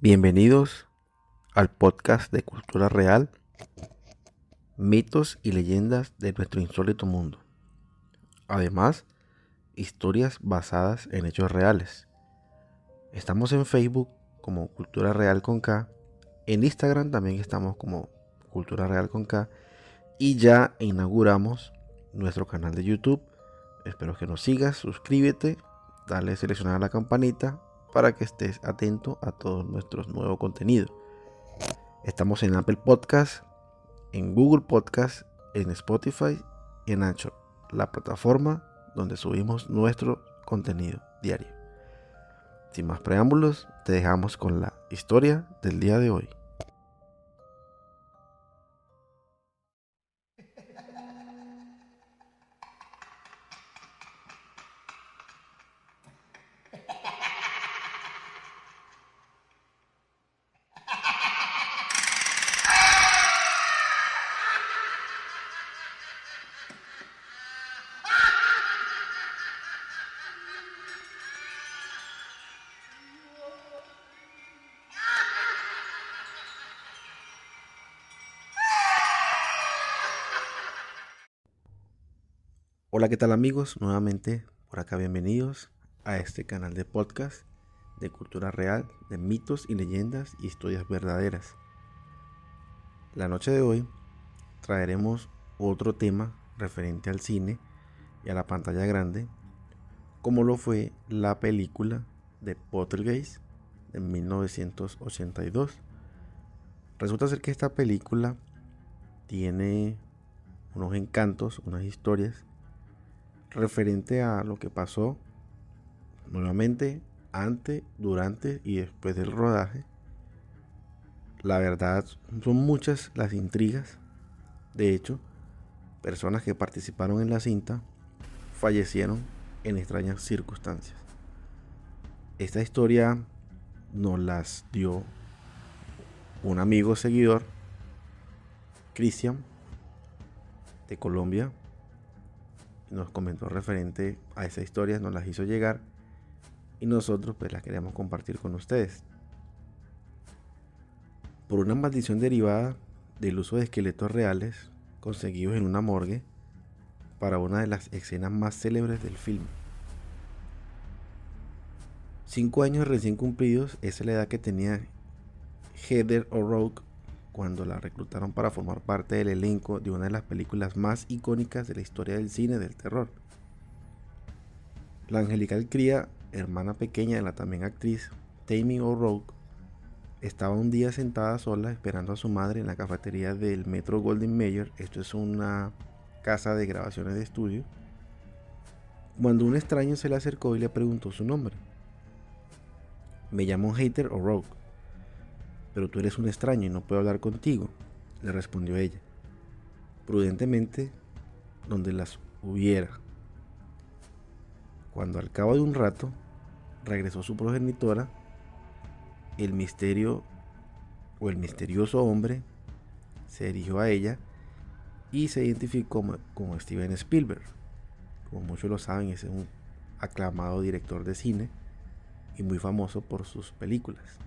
Bienvenidos al podcast de Cultura Real, mitos y leyendas de nuestro insólito mundo. Además, historias basadas en hechos reales. Estamos en Facebook como Cultura Real con K, en Instagram también estamos como Cultura Real con K y ya inauguramos nuestro canal de YouTube. Espero que nos sigas, suscríbete, dale a seleccionar la campanita para que estés atento a todos nuestros nuevos contenidos. Estamos en Apple Podcast, en Google Podcast, en Spotify y en Anchor, la plataforma donde subimos nuestro contenido diario. Sin más preámbulos, te dejamos con la historia del día de hoy. Hola, ¿qué tal amigos? Nuevamente por acá bienvenidos a este canal de podcast de cultura real, de mitos y leyendas y historias verdaderas. La noche de hoy traeremos otro tema referente al cine y a la pantalla grande, como lo fue la película de Pottergeist de 1982. Resulta ser que esta película tiene unos encantos, unas historias referente a lo que pasó nuevamente antes, durante y después del rodaje. La verdad, son muchas las intrigas. De hecho, personas que participaron en la cinta fallecieron en extrañas circunstancias. Esta historia nos las dio un amigo seguidor, Cristian, de Colombia, nos comentó referente a esa historia, nos las hizo llegar y nosotros pues las queremos compartir con ustedes. Por una maldición derivada del uso de esqueletos reales conseguidos en una morgue para una de las escenas más célebres del film. Cinco años recién cumplidos, esa es la edad que tenía Heather O'Rourke cuando la reclutaron para formar parte del elenco de una de las películas más icónicas de la historia del cine del terror. La angelical cría, hermana pequeña de la también actriz Tammy O'Rourke, estaba un día sentada sola esperando a su madre en la cafetería del Metro Golden Mayer, esto es una casa de grabaciones de estudio, cuando un extraño se le acercó y le preguntó su nombre. Me llamo Hater O'Rourke pero tú eres un extraño y no puedo hablar contigo, le respondió ella. Prudentemente, donde las hubiera. Cuando al cabo de un rato regresó su progenitora, el misterio o el misterioso hombre se dirigió a ella y se identificó como, como Steven Spielberg. Como muchos lo saben, es un aclamado director de cine y muy famoso por sus películas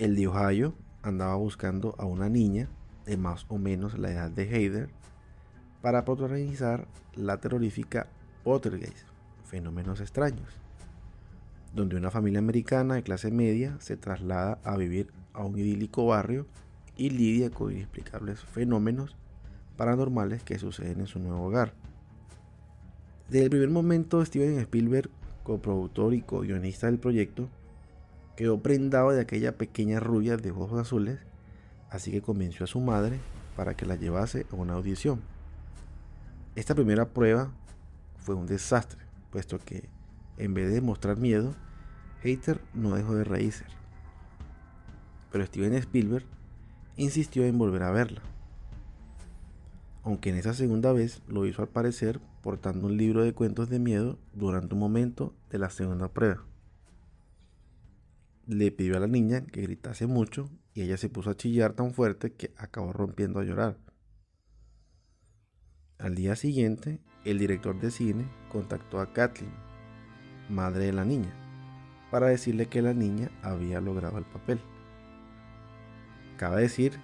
el de Ohio andaba buscando a una niña de más o menos la edad de Heider para protagonizar la terrorífica Pottergeist, fenómenos extraños, donde una familia americana de clase media se traslada a vivir a un idílico barrio y lidia con inexplicables fenómenos paranormales que suceden en su nuevo hogar. Desde el primer momento, Steven Spielberg, coproductor y co-guionista del proyecto, quedó prendado de aquella pequeña rubia de ojos azules, así que convenció a su madre para que la llevase a una audición. Esta primera prueba fue un desastre, puesto que en vez de mostrar miedo, Hater no dejó de reírse. Pero Steven Spielberg insistió en volver a verla. Aunque en esa segunda vez lo hizo al parecer portando un libro de cuentos de miedo durante un momento de la segunda prueba le pidió a la niña que gritase mucho y ella se puso a chillar tan fuerte que acabó rompiendo a llorar. Al día siguiente, el director de cine contactó a Kathleen, madre de la niña, para decirle que la niña había logrado el papel. Cabe decir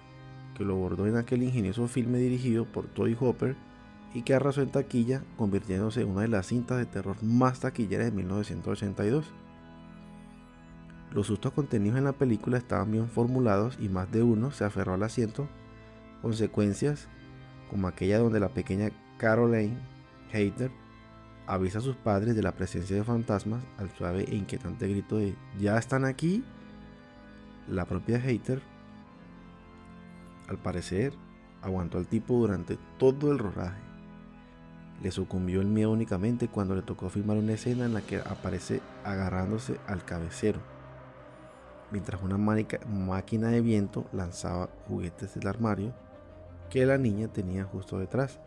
que lo bordó en aquel ingenioso filme dirigido por Toy Hopper y que arrasó en taquilla, convirtiéndose en una de las cintas de terror más taquilleras de 1982. Los sustos contenidos en la película estaban bien formulados y más de uno se aferró al asiento, consecuencias como aquella donde la pequeña Caroline Hater avisa a sus padres de la presencia de fantasmas al suave e inquietante grito de ¿Ya están aquí? La propia Hater, al parecer, aguantó al tipo durante todo el rodaje. Le sucumbió el miedo únicamente cuando le tocó filmar una escena en la que aparece agarrándose al cabecero, mientras una máquina de viento lanzaba juguetes del armario que la niña tenía justo detrás.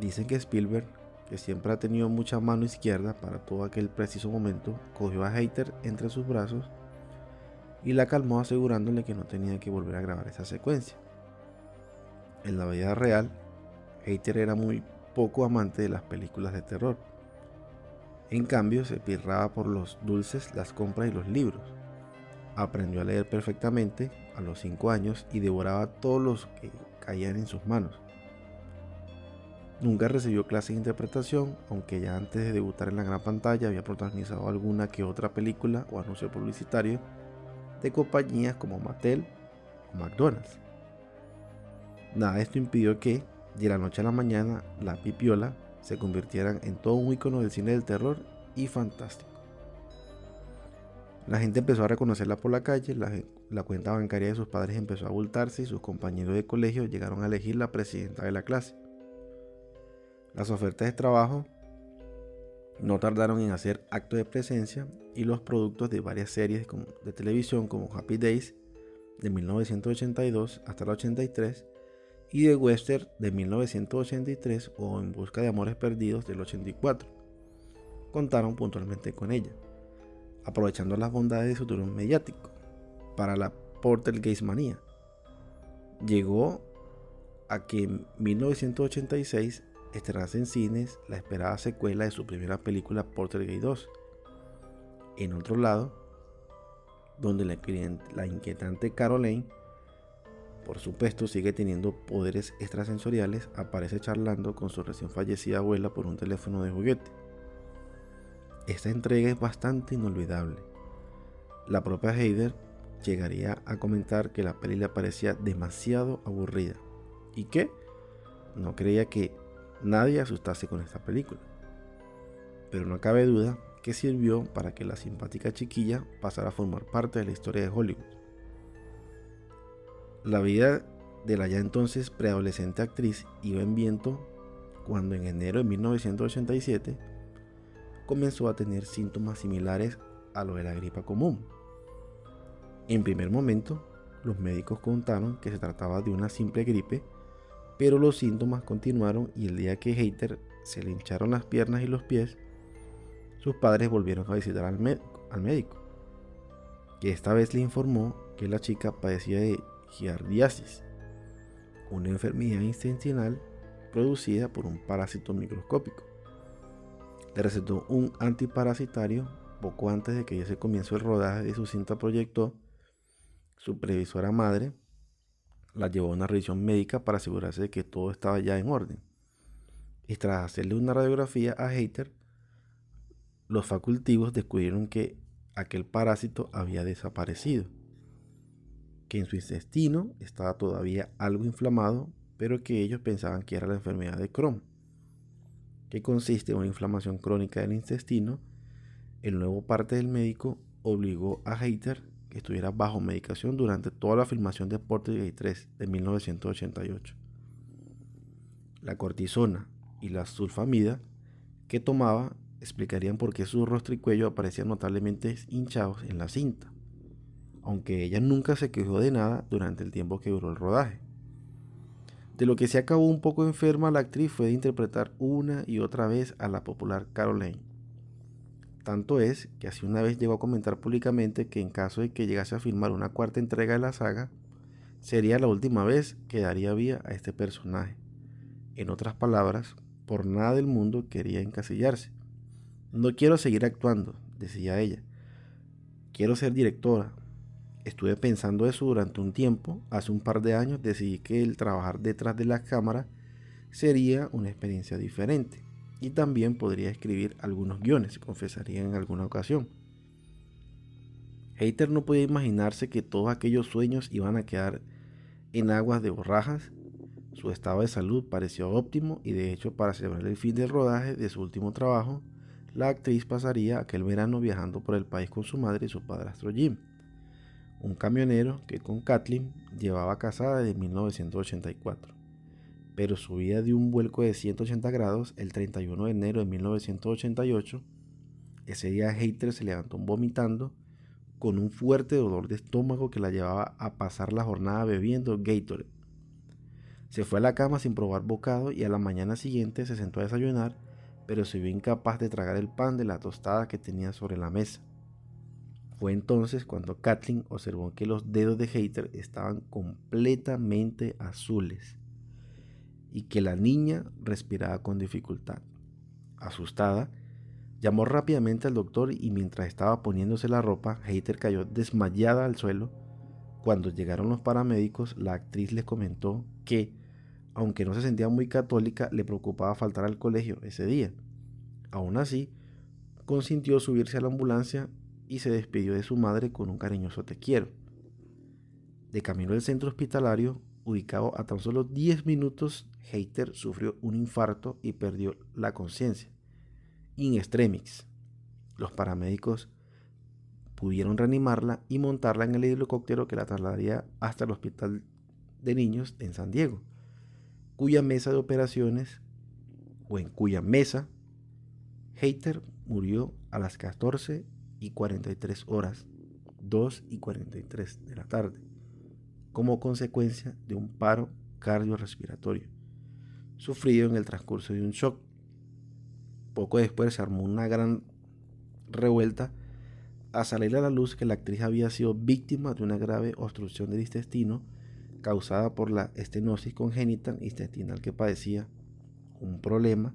Dicen que Spielberg, que siempre ha tenido mucha mano izquierda para todo aquel preciso momento, cogió a Hater entre sus brazos y la calmó asegurándole que no tenía que volver a grabar esa secuencia. En la vida real, Hater era muy poco amante de las películas de terror. En cambio, se pirraba por los dulces, las compras y los libros. Aprendió a leer perfectamente a los 5 años y devoraba todos los que caían en sus manos. Nunca recibió clases de interpretación, aunque ya antes de debutar en la gran pantalla había protagonizado alguna que otra película o anuncio publicitario de compañías como Mattel o McDonald's. Nada, esto impidió que, de la noche a la mañana, la pipiola se convirtieran en todo un icono del cine del terror y fantástico. La gente empezó a reconocerla por la calle, la, cuenta bancaria de sus padres empezó a abultarse y sus compañeros de colegio llegaron a elegir la presidenta de la clase. Las ofertas de trabajo no tardaron en hacer acto de presencia y los productos de varias series de televisión como Happy Days de 1982 hasta el 83 y de Western de 1983 o En Busca de Amores Perdidos del 84 contaron puntualmente con ella, aprovechando las bondades de su turno mediático para la Portergeist manía. Llegó a que en 1986 estrenase en cines la esperada secuela de su primera película Porter 2. En otro lado, donde la, la inquietante Caroline, por supuesto, sigue teniendo poderes extrasensoriales, aparece charlando con su recién fallecida abuela por un teléfono de juguete. Esta entrega es bastante inolvidable. La propia Heider llegaría a comentar que la peli le parecía demasiado aburrida y que no creía que nadie asustase con esta película. Pero no cabe duda que sirvió para que la simpática chiquilla pasara a formar parte de la historia de Hollywood. La vida de la ya entonces preadolescente actriz iba en viento cuando en enero de 1987 comenzó a tener síntomas similares a lo de la gripa común. En primer momento, los médicos contaron que se trataba de una simple gripe pero los síntomas continuaron y el día que Hater se le hincharon las piernas y los pies, sus padres volvieron a visitar al, médico, que esta vez le informó que la chica padecía de giardiasis, una enfermedad intestinal producida por un parásito microscópico. Le recetó un antiparasitario poco antes de que se comenzó el rodaje de su cinta proyectó su previsora madre la llevó a una revisión médica para asegurarse de que todo estaba ya en orden. Y tras hacerle una radiografía a Hater, los facultivos descubrieron que aquel parásito había desaparecido, que en su intestino estaba todavía algo inflamado, pero que ellos pensaban que era la enfermedad de Crohn, que consiste en una inflamación crónica del intestino. El nuevo parte del médico obligó a Hater estuviera bajo medicación durante toda la filmación de Portrait 3 de 1988. La cortisona y la sulfamida que tomaba explicarían por qué su rostro y cuello aparecían notablemente hinchados en la cinta, aunque ella nunca se quejó de nada durante el tiempo que duró el rodaje. De lo que se acabó un poco enferma la actriz fue de interpretar una y otra vez a la popular Caroline tanto es que así una vez llegó a comentar públicamente que en caso de que llegase a filmar una cuarta entrega de la saga, sería la última vez que daría vida a este personaje. En otras palabras, por nada del mundo quería encasillarse. No quiero seguir actuando, decía ella. quiero ser directora. Estuve pensando eso durante un tiempo. Hace un par de años decidí que el trabajar detrás de las cámaras sería una experiencia diferente. Y también podría escribir algunos guiones, confesaría en alguna ocasión. Hater no podía imaginarse que todos aquellos sueños iban a quedar en aguas de borrajas. Su estado de salud pareció óptimo y de hecho para celebrar el fin del rodaje de su último trabajo, la actriz pasaría aquel verano viajando por el país con su madre y su padrastro Jim, un camionero que con Kathleen llevaba casada desde 1984. Pero su vida dio un vuelco de 180 grados el 31 de enero de 1988. Ese día Hater se levantó vomitando con un fuerte dolor de estómago que la llevaba a pasar la jornada bebiendo Gatorade. Se fue a la cama sin probar bocado y a la mañana siguiente se sentó a desayunar, pero se vio incapaz de tragar el pan de la tostada que tenía sobre la mesa. Fue entonces cuando Kathleen observó que los dedos de Hater estaban completamente azules y que la niña respiraba con dificultad. Asustada, Llamó rápidamente al doctor y mientras estaba poniéndose la ropa, Hater cayó desmayada al suelo. Cuando llegaron los paramédicos, la actriz les comentó que, aunque no se sentía muy católica, le preocupaba faltar al colegio ese día. Aún así, consintió subirse a la ambulancia y se despidió de su madre con un cariñoso te quiero. De camino al centro hospitalario, ubicado a tan solo 10 minutos, Hater sufrió un infarto y perdió la conciencia in extremis. Los paramédicos pudieron reanimarla y montarla en el helicóptero que la trasladaría hasta el hospital de niños en San Diego, cuya mesa de operaciones o en cuya mesa Hater murió a las 14 y 43 horas, 2 y 43 de la tarde, como consecuencia de un paro cardiorrespiratorio sufrido en el transcurso de un shock. Poco después se armó una gran revuelta a salir a la luz que la actriz había sido víctima de una grave obstrucción del intestino causada por la estenosis congénita intestinal que padecía, un problema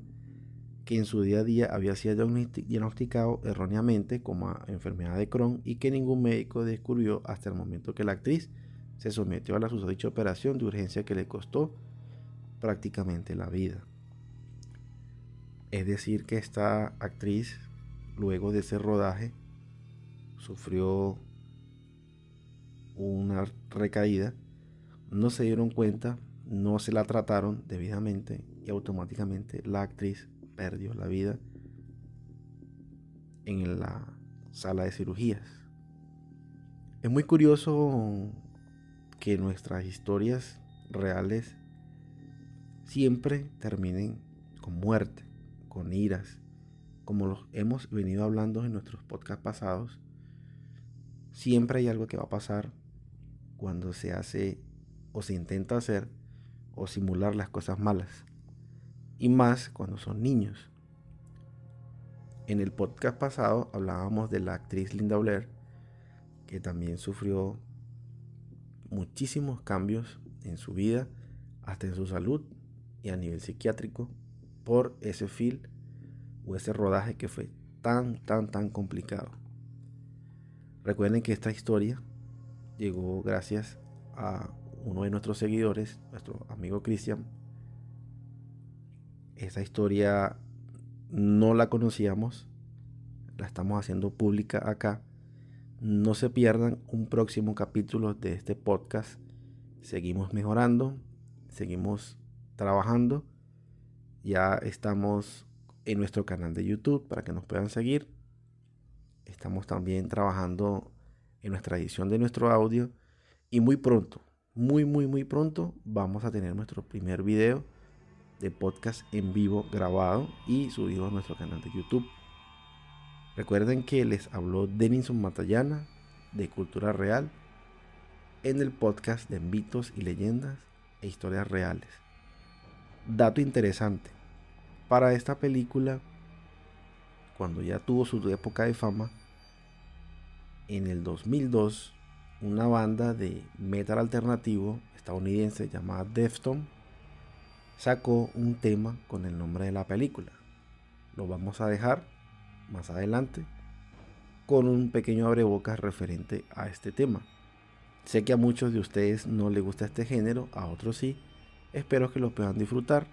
que en su día a día había sido diagnosticado erróneamente como enfermedad de Crohn y que ningún médico descubrió hasta el momento que la actriz se sometió a la susodicha operación de urgencia que le costó prácticamente la vida. Es decir, que esta actriz, luego de ese rodaje, sufrió una recaída, no se dieron cuenta, no se la trataron debidamente y automáticamente la actriz perdió la vida en la sala de cirugías. Es muy curioso que nuestras historias reales siempre terminen con muerte con iras, como los hemos venido hablando en nuestros podcasts pasados, siempre hay algo que va a pasar cuando se hace o se intenta hacer o simular las cosas malas. Y más cuando son niños. En el podcast pasado hablábamos de la actriz Linda Blair, que también sufrió muchísimos cambios en su vida, hasta en su salud y a nivel psiquiátrico, por ese film o ese rodaje que fue tan, tan, tan complicado. Recuerden que esta historia llegó gracias a uno de nuestros seguidores, nuestro amigo Cristian. Esa historia no la conocíamos, la estamos haciendo pública acá. No se pierdan un próximo capítulo de este podcast. Seguimos mejorando, seguimos trabajando ya estamos en nuestro canal de YouTube para que nos puedan seguir. Estamos también trabajando en nuestra edición de nuestro audio. Y muy pronto, muy, muy, muy pronto vamos a tener nuestro primer video de podcast en vivo grabado y subido a nuestro canal de YouTube. Recuerden que les habló Denison Matallana de Cultura Real en el podcast de mitos y leyendas e historias reales. Dato interesante. Para esta película, cuando ya tuvo su época de fama, en el 2002, una banda de metal alternativo estadounidense llamada Defton sacó un tema con el nombre de la película. Lo vamos a dejar más adelante con un pequeño abrebocas referente a este tema. Sé que a muchos de ustedes no les gusta este género, a otros sí. Espero que lo puedan disfrutar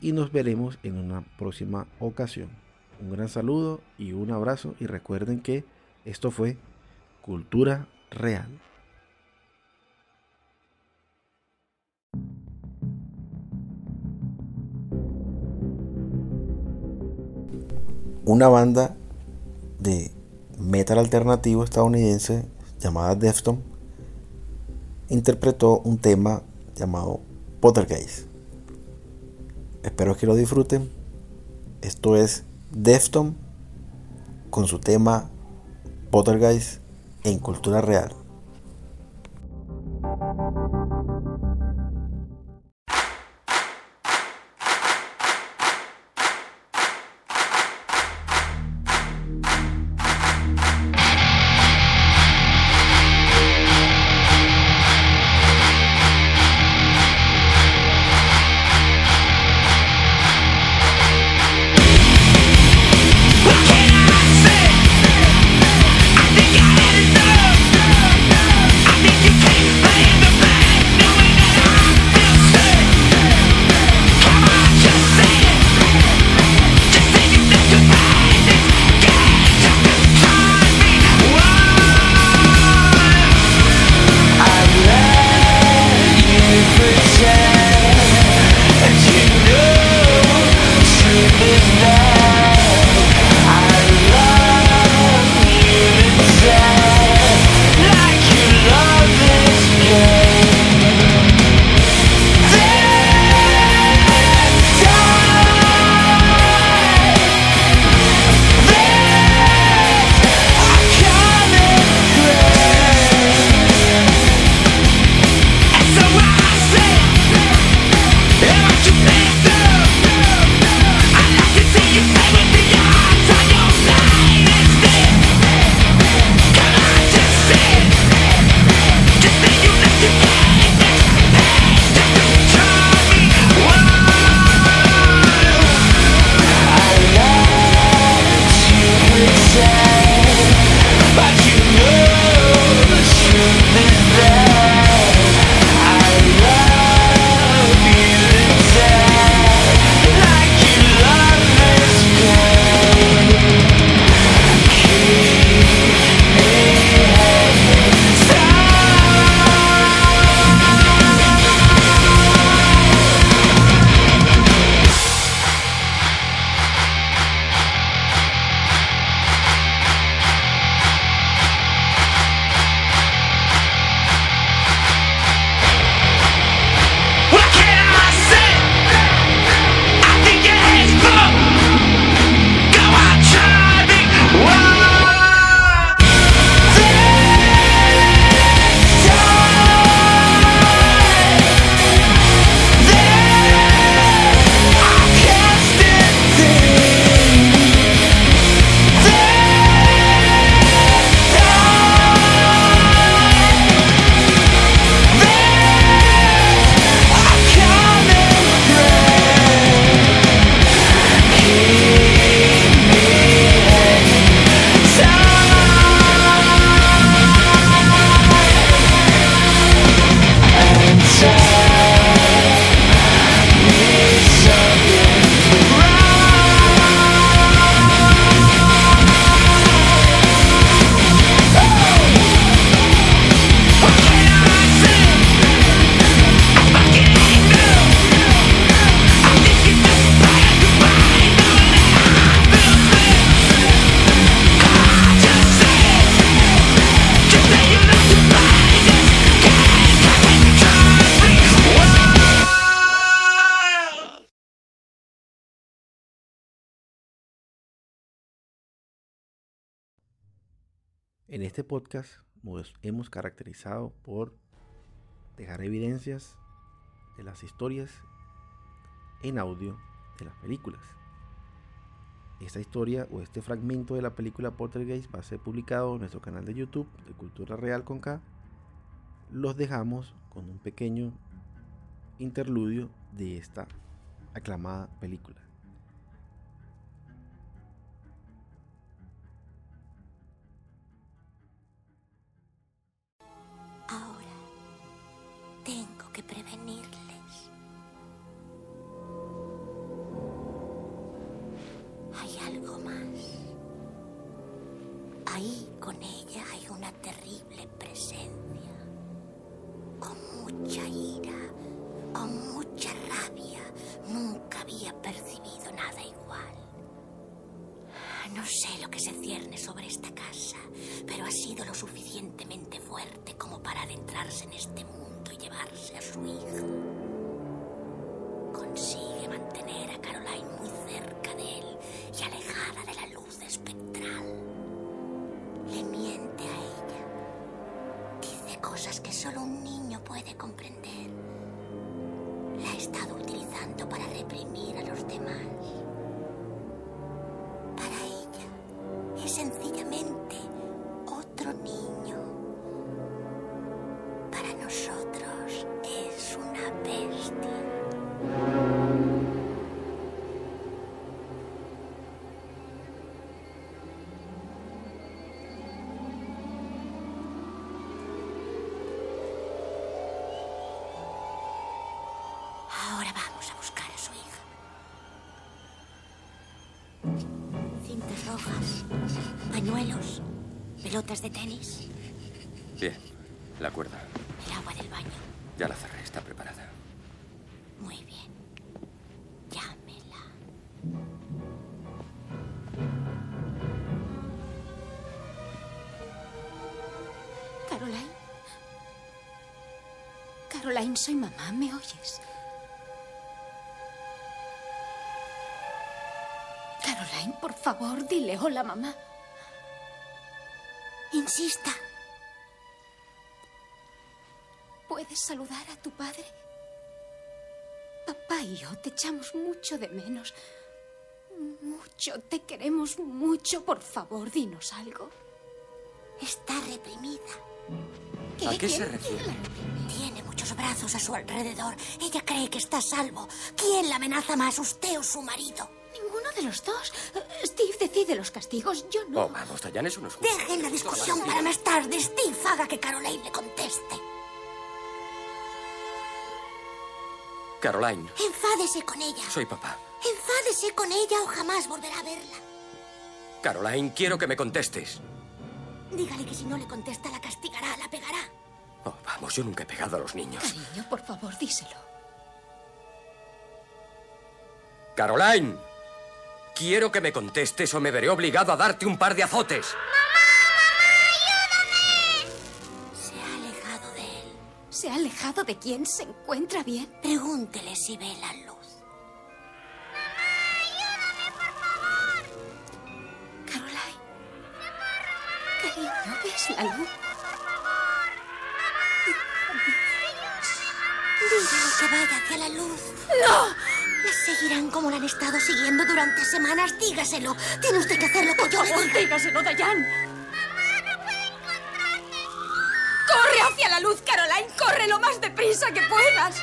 y nos veremos en una próxima ocasión. Un gran saludo y un abrazo y recuerden que esto fue Cultura Real. Una banda de metal alternativo estadounidense llamada Defton interpretó un tema llamado Pottergeist. Espero que lo disfruten. Esto es Defton con su tema Pottergeist en cultura real. Este podcast hemos caracterizado por dejar evidencias de las historias en audio de las películas. Esta historia o este fragmento de la película Poltergeist va a ser publicado en nuestro canal de YouTube de Cultura Real con K. Los dejamos con un pequeño interludio de esta aclamada película. Cierne sobre esta casa, pero ha sido lo suficientemente fuerte como para adentrarse en este mundo y llevarse a su hijo. Consigue mantener a Caroline muy cerca de él y alejada de la luz espectral. Le miente a ella. Dice cosas que solo un niño puede comprender. La ha estado utilizando para reprimir Cintas rojas, pañuelos, pelotas de tenis, Bien, la cuerda. el agua del baño. Ya la cerré, está preparada. Muy bien. Llámela. Caroline. Caroline, soy mamá, ¿me oyes? Por favor, dile hola, mamá. Insista. ¿Puedes saludar a tu padre? Papá y yo te echamos mucho de menos. Mucho, te queremos mucho. Por favor, dinos algo. Está reprimida. ¿A qué se ¿Quién- refiere? Tiene muchos brazos a su alrededor. Ella cree que está a salvo. ¿Quién la amenaza más, usted o su marido? Ninguno de los dos. Steve decide los castigos, yo no. Oh, vamos, Dayan, es justo. Dejen la discusión para más tarde. Steve haga que Caroline le conteste. Caroline, Enfádese con ella. soy papá. Enfádese con ella o jamás volverá a verla. Caroline, quiero que me contestes. Dígale que si no le contesta la castigará, la pegará. Oh, vamos, yo nunca he pegado a los niños. Cariño, por favor, díselo. Caroline, quiero que me contestes o me veré obligado a darte un par de azotes. Se ha alejado de él. ¿Se ha alejado de quién? ¿Se encuentra bien? Pregúntele si ve la luz. Caroline. Cariño, ¿ves la luz? Dígale que vaya hacia la luz. ¡No! Le seguirán como la han estado siguiendo durante semanas. Dígaselo. Tiene usted que hacer lo que yo le diga. dígaselo, Dayan. ¡Corre hacia la luz, Caroline! ¡Corre lo más deprisa que puedas!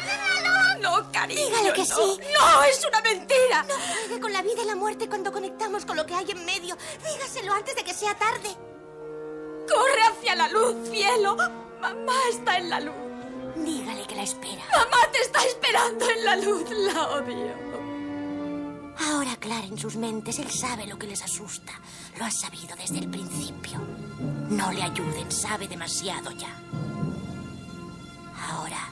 No, cariño, Dígale que no. sí. ¡No, es una mentira! No juegue con la vida y la muerte cuando conectamos con lo que hay en medio. Dígaselo antes de que sea tarde. ¡Corre hacia la luz, cielo! Mamá está en la luz. Dígale la espera. Mamá te está esperando en la luz. La odio. Ahora aclaren sus mentes. Él sabe lo que les asusta. Lo ha sabido desde el principio. No le ayuden. Sabe demasiado ya. Ahora,